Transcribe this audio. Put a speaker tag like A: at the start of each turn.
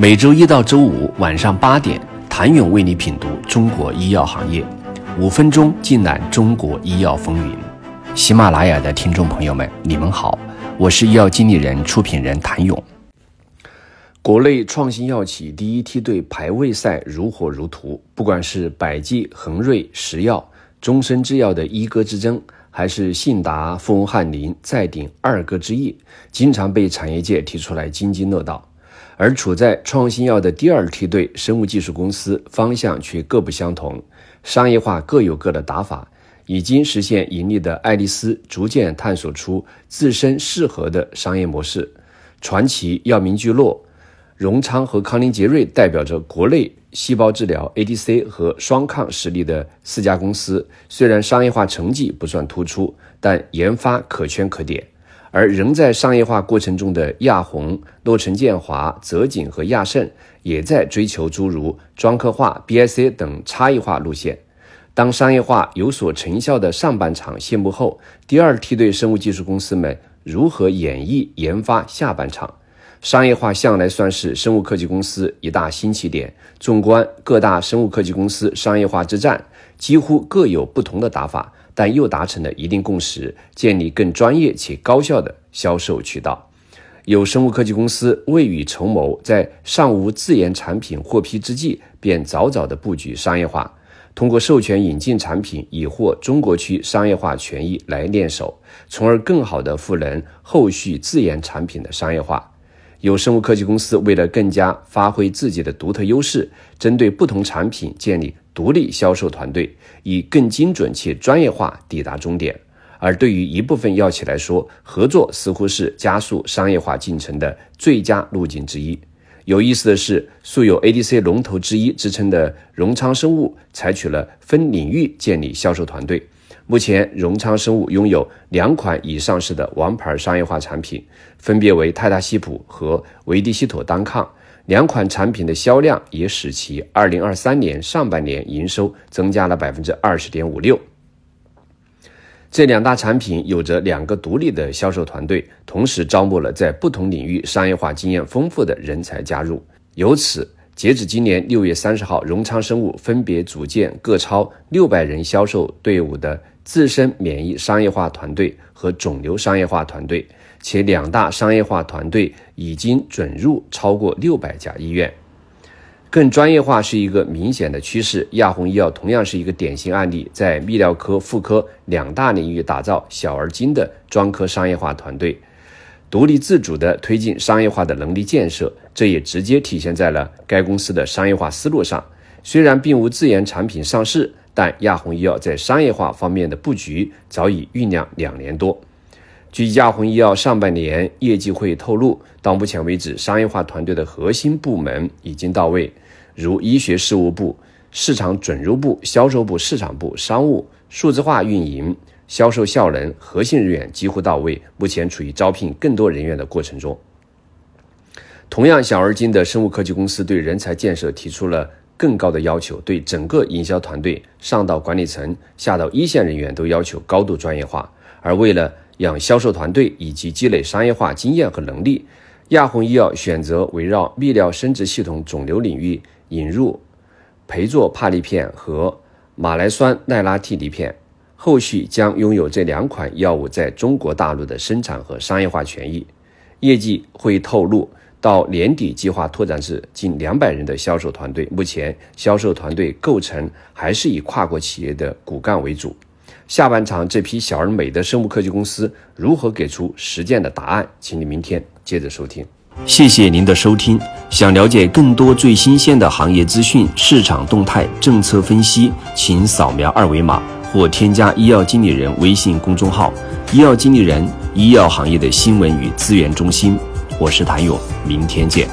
A: 每周一到周五晚上八点，谭勇为你品读中国医药行业，五分钟尽览中国医药风云。喜马拉雅的听众朋友们，你们好，我是医药经理人、出品人谭勇。国内创新药企第一梯队排位赛如火如荼，不管是百济、恒瑞、石药、中生制药的一哥之争，还是信达、富翁翰林再顶二哥之意，经常被产业界提出来津津乐道。而处在创新药的第二梯队生物技术公司方向却各不相同，商业化各有各的打法。已经实现盈利的爱丽丝逐渐探索出自身适合的商业模式。传奇、药明聚落、荣昌和康宁杰瑞代表着国内细胞治疗 ADC 和双抗实力的四家公司，虽然商业化成绩不算突出，但研发可圈可点。而仍在商业化过程中的亚宏、诺城建华、泽锦和亚盛，也在追求诸如专科化、BIC 等差异化路线。当商业化有所成效的上半场谢幕后，第二梯队生物技术公司们如何演绎研发下半场？商业化向来算是生物科技公司一大新起点。纵观各大生物科技公司商业化之战，几乎各有不同的打法。但又达成了一定共识，建立更专业且高效的销售渠道。有生物科技公司未雨绸缪，在尚无自研产品获批之际，便早早的布局商业化，通过授权引进产品，以获中国区商业化权益来练手，从而更好的赋能后续自研产品的商业化。有生物科技公司为了更加发挥自己的独特优势，针对不同产品建立独立销售团队，以更精准且专业化抵达终点。而对于一部分药企来说，合作似乎是加速商业化进程的最佳路径之一。有意思的是，素有 ADC 龙头之一之称的荣昌生物，采取了分领域建立销售团队。目前，荣昌生物拥有两款已上市的王牌商业化产品，分别为泰达西普和维迪西妥单抗。两款产品的销量也使其2023年上半年营收增加了20.56%。这两大产品有着两个独立的销售团队，同时招募了在不同领域商业化经验丰富的人才加入。由此，截止今年六月三十号，荣昌生物分别组建各超六百人销售队伍的。自身免疫商业化团队和肿瘤商业化团队，且两大商业化团队已经准入超过六百家医院，更专业化是一个明显的趋势。亚宏医药同样是一个典型案例，在泌尿科、妇科两大领域打造小而精的专科商业化团队，独立自主地推进商业化的能力建设，这也直接体现在了该公司的商业化思路上。虽然并无自研产品上市。但亚宏医药在商业化方面的布局早已酝酿两年多。据亚宏医药上半年业绩会透露，到目前为止，商业化团队的核心部门已经到位，如医学事务部、市场准入部、销售部、市场部、商务、数字化运营、销售效能核心人员几乎到位，目前处于招聘更多人员的过程中。同样小而精的生物科技公司对人才建设提出了。更高的要求，对整个营销团队上到管理层，下到一线人员都要求高度专业化。而为了养销售团队以及积累商业化经验和能力，亚宏医药选择围绕泌尿生殖系统肿瘤领域引入培唑帕利片和马来酸奈拉替尼片，后续将拥有这两款药物在中国大陆的生产和商业化权益。业绩会透露。到年底，计划拓展至近两百人的销售团队。目前，销售团队构成还是以跨国企业的骨干为主。下半场，这批小而美的生物科技公司如何给出实践的答案？请你明天接着收听。谢谢您的收听。想了解更多最新鲜的行业资讯、市场动态、政策分析，请扫描二维码或添加医药经理人微信公众号“医药经理人”——医药行业的新闻与资源中心。我是谭勇，明天见。